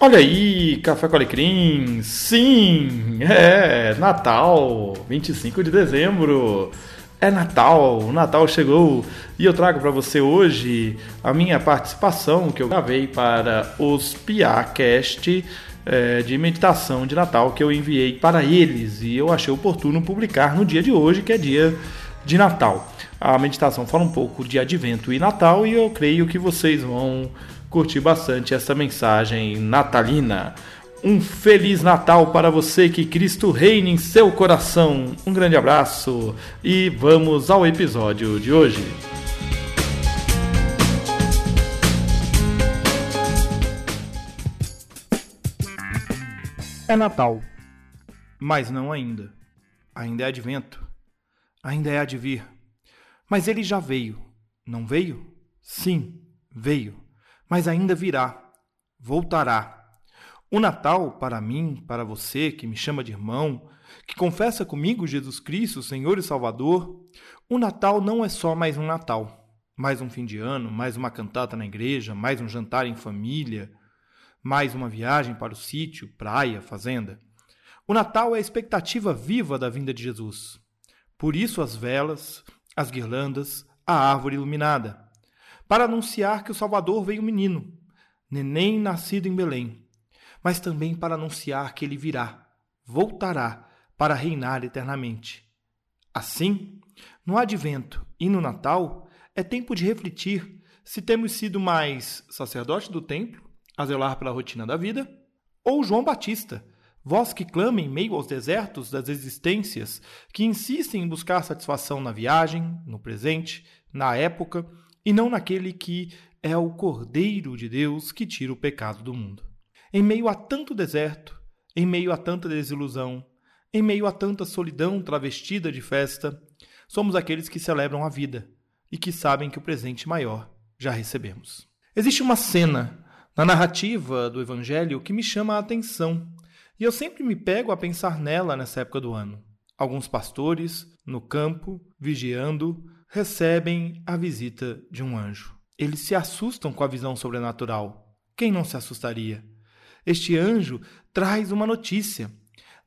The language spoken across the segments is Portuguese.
Olha aí, Café com Alecrim, sim, é Natal, 25 de dezembro, é Natal, o Natal chegou. E eu trago para você hoje a minha participação que eu gravei para os Piacast é, de meditação de Natal que eu enviei para eles. E eu achei oportuno publicar no dia de hoje, que é dia de Natal. A meditação fala um pouco de Advento e Natal e eu creio que vocês vão curti bastante essa mensagem natalina. Um feliz Natal para você, que Cristo reine em seu coração. Um grande abraço e vamos ao episódio de hoje. É Natal, mas não ainda. Ainda é advento, ainda é advir. Mas ele já veio, não veio? Sim, veio mas ainda virá, voltará. O Natal, para mim, para você que me chama de irmão, que confessa comigo Jesus Cristo, Senhor e Salvador, o Natal não é só mais um Natal, mais um fim de ano, mais uma cantata na igreja, mais um jantar em família, mais uma viagem para o sítio, praia, fazenda. O Natal é a expectativa viva da vinda de Jesus. Por isso as velas, as guirlandas, a árvore iluminada para anunciar que o Salvador veio menino, neném nascido em Belém, mas também para anunciar que ele virá, voltará para reinar eternamente. Assim, no advento e no Natal, é tempo de refletir se temos sido mais sacerdote do templo, a zelar pela rotina da vida, ou João Batista, vós que clama em meio aos desertos das existências, que insistem em buscar satisfação na viagem, no presente, na época e não naquele que é o Cordeiro de Deus que tira o pecado do mundo. Em meio a tanto deserto, em meio a tanta desilusão, em meio a tanta solidão travestida de festa, somos aqueles que celebram a vida e que sabem que o presente maior já recebemos. Existe uma cena na narrativa do Evangelho que me chama a atenção e eu sempre me pego a pensar nela nessa época do ano. Alguns pastores, no campo, vigiando, recebem a visita de um anjo. Eles se assustam com a visão sobrenatural. Quem não se assustaria? Este anjo traz uma notícia.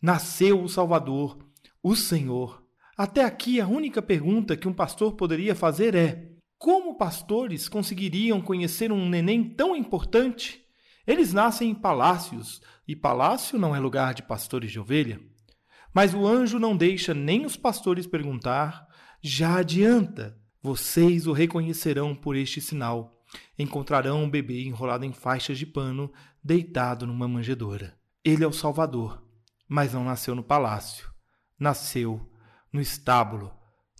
Nasceu o Salvador, o Senhor. Até aqui, a única pergunta que um pastor poderia fazer é: como pastores conseguiriam conhecer um neném tão importante? Eles nascem em palácios, e palácio não é lugar de pastores de ovelha. Mas o anjo não deixa nem os pastores perguntar, já adianta. Vocês o reconhecerão por este sinal. Encontrarão um bebê enrolado em faixas de pano, deitado numa manjedoura. Ele é o Salvador, mas não nasceu no palácio. Nasceu no estábulo,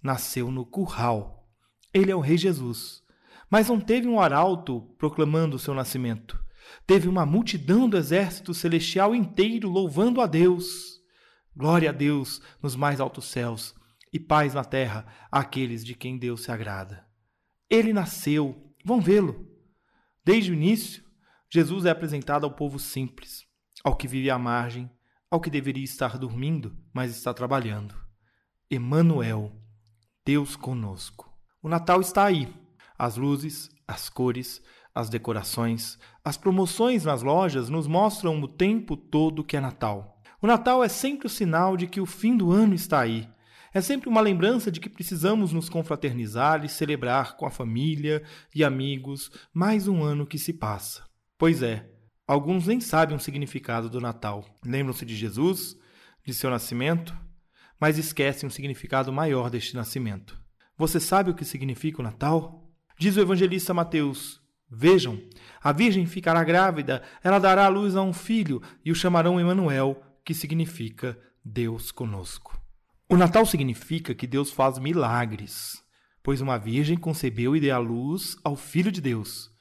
nasceu no curral. Ele é o Rei Jesus, mas não teve um arauto proclamando o seu nascimento. Teve uma multidão do exército celestial inteiro louvando a Deus. Glória a Deus nos mais altos céus e paz na terra àqueles de quem Deus se agrada. Ele nasceu, vão vê-lo. Desde o início, Jesus é apresentado ao povo simples, ao que vive à margem, ao que deveria estar dormindo, mas está trabalhando. Emanuel, Deus conosco. O Natal está aí. As luzes, as cores, as decorações, as promoções nas lojas nos mostram o tempo todo que é Natal. O Natal é sempre o sinal de que o fim do ano está aí é sempre uma lembrança de que precisamos nos confraternizar e celebrar com a família e amigos mais um ano que se passa. Pois é, alguns nem sabem o significado do Natal. Lembram-se de Jesus, de seu nascimento, mas esquecem o significado maior deste nascimento. Você sabe o que significa o Natal? Diz o evangelista Mateus: Vejam, a virgem ficará grávida, ela dará à luz a um filho e o chamarão Emanuel, que significa Deus conosco. O Natal significa que Deus faz milagres, pois uma virgem concebeu e deu à luz ao Filho de Deus.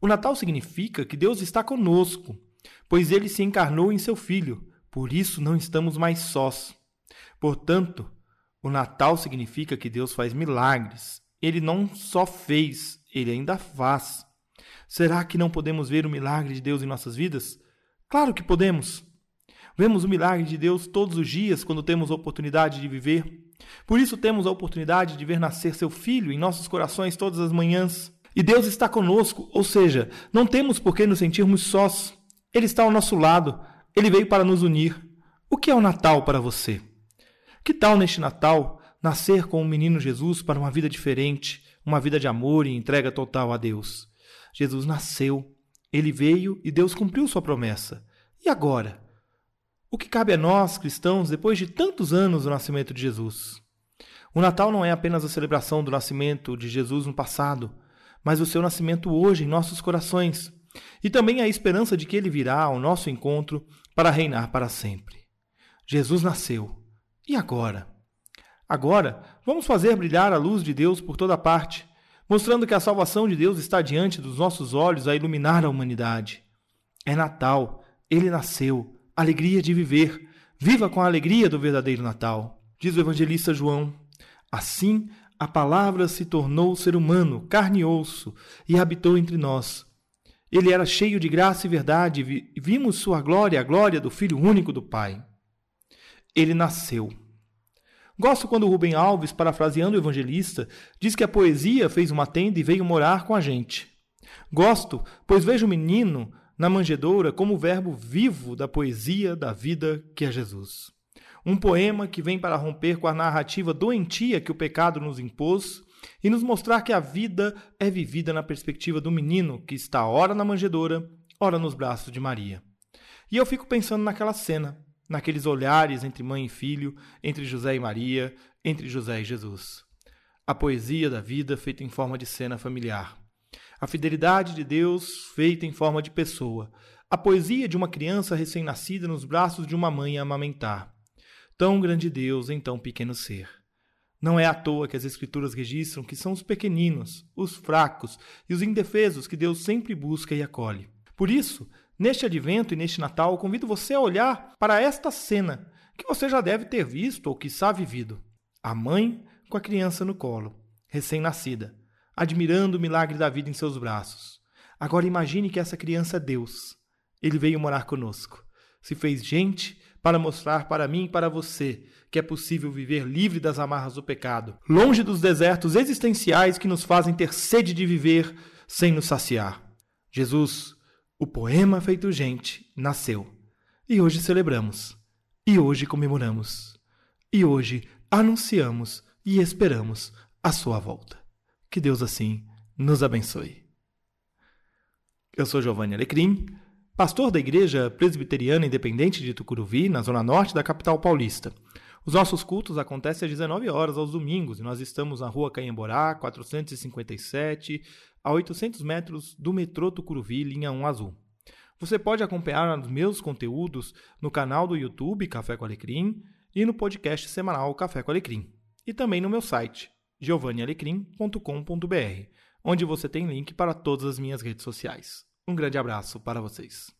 O Natal significa que Deus está conosco, pois ele se encarnou em seu Filho, por isso não estamos mais sós. Portanto, o Natal significa que Deus faz milagres. Ele não só fez, ele ainda faz. Será que não podemos ver o milagre de Deus em nossas vidas? Claro que podemos. Vemos o milagre de Deus todos os dias quando temos a oportunidade de viver. Por isso temos a oportunidade de ver nascer seu filho em nossos corações todas as manhãs. E Deus está conosco, ou seja, não temos por que nos sentirmos sós. Ele está ao nosso lado, ele veio para nos unir. O que é o Natal para você? Que tal neste Natal nascer com o menino Jesus para uma vida diferente, uma vida de amor e entrega total a Deus? Jesus nasceu, ele veio e Deus cumpriu sua promessa. E agora? O que cabe a nós, cristãos, depois de tantos anos do nascimento de Jesus? O Natal não é apenas a celebração do nascimento de Jesus no passado, mas o seu nascimento hoje em nossos corações. E também a esperança de que ele virá ao nosso encontro para reinar para sempre. Jesus nasceu. E agora? Agora, vamos fazer brilhar a luz de Deus por toda parte, mostrando que a salvação de Deus está diante dos nossos olhos a iluminar a humanidade. É Natal, ele nasceu, alegria de viver. Viva com a alegria do verdadeiro Natal. Diz o evangelista João. Assim, a palavra se tornou ser humano, carne e osso, e habitou entre nós. Ele era cheio de graça e verdade, e vimos sua glória, a glória do Filho único do Pai. Ele nasceu. Gosto quando Rubem Alves, parafraseando o evangelista, diz que a poesia fez uma tenda e veio morar com a gente. Gosto, pois vejo o menino na manjedoura como o verbo vivo da poesia da vida que é Jesus. Um poema que vem para romper com a narrativa doentia que o pecado nos impôs e nos mostrar que a vida é vivida na perspectiva do menino que está ora na manjedoura, ora nos braços de Maria. E eu fico pensando naquela cena, naqueles olhares entre mãe e filho, entre José e Maria, entre José e Jesus. A poesia da vida feita em forma de cena familiar. A fidelidade de Deus feita em forma de pessoa. A poesia de uma criança recém-nascida nos braços de uma mãe a amamentar. Tão grande Deus em tão pequeno ser. Não é à toa que as Escrituras registram que são os pequeninos, os fracos e os indefesos que Deus sempre busca e acolhe. Por isso, Neste advento e neste Natal, convido você a olhar para esta cena que você já deve ter visto ou quiçá vivido. A mãe com a criança no colo, recém-nascida, admirando o milagre da vida em seus braços. Agora imagine que essa criança é Deus. Ele veio morar conosco. Se fez gente para mostrar para mim e para você que é possível viver livre das amarras do pecado, longe dos desertos existenciais que nos fazem ter sede de viver sem nos saciar. Jesus o poema feito gente nasceu. E hoje celebramos. E hoje comemoramos. E hoje anunciamos e esperamos a sua volta. Que Deus assim nos abençoe. Eu sou Giovanni Alecrim, pastor da Igreja Presbiteriana Independente de Tucuruvi, na zona norte da capital paulista. Os nossos cultos acontecem às 19 horas aos domingos e nós estamos na rua Caemborá, 457, a 800 metros do metrô Tucuruvi, linha 1 azul. Você pode acompanhar os meus conteúdos no canal do YouTube Café com Alecrim e no podcast semanal Café com Alecrim. E também no meu site, giovannialecrim.com.br, onde você tem link para todas as minhas redes sociais. Um grande abraço para vocês.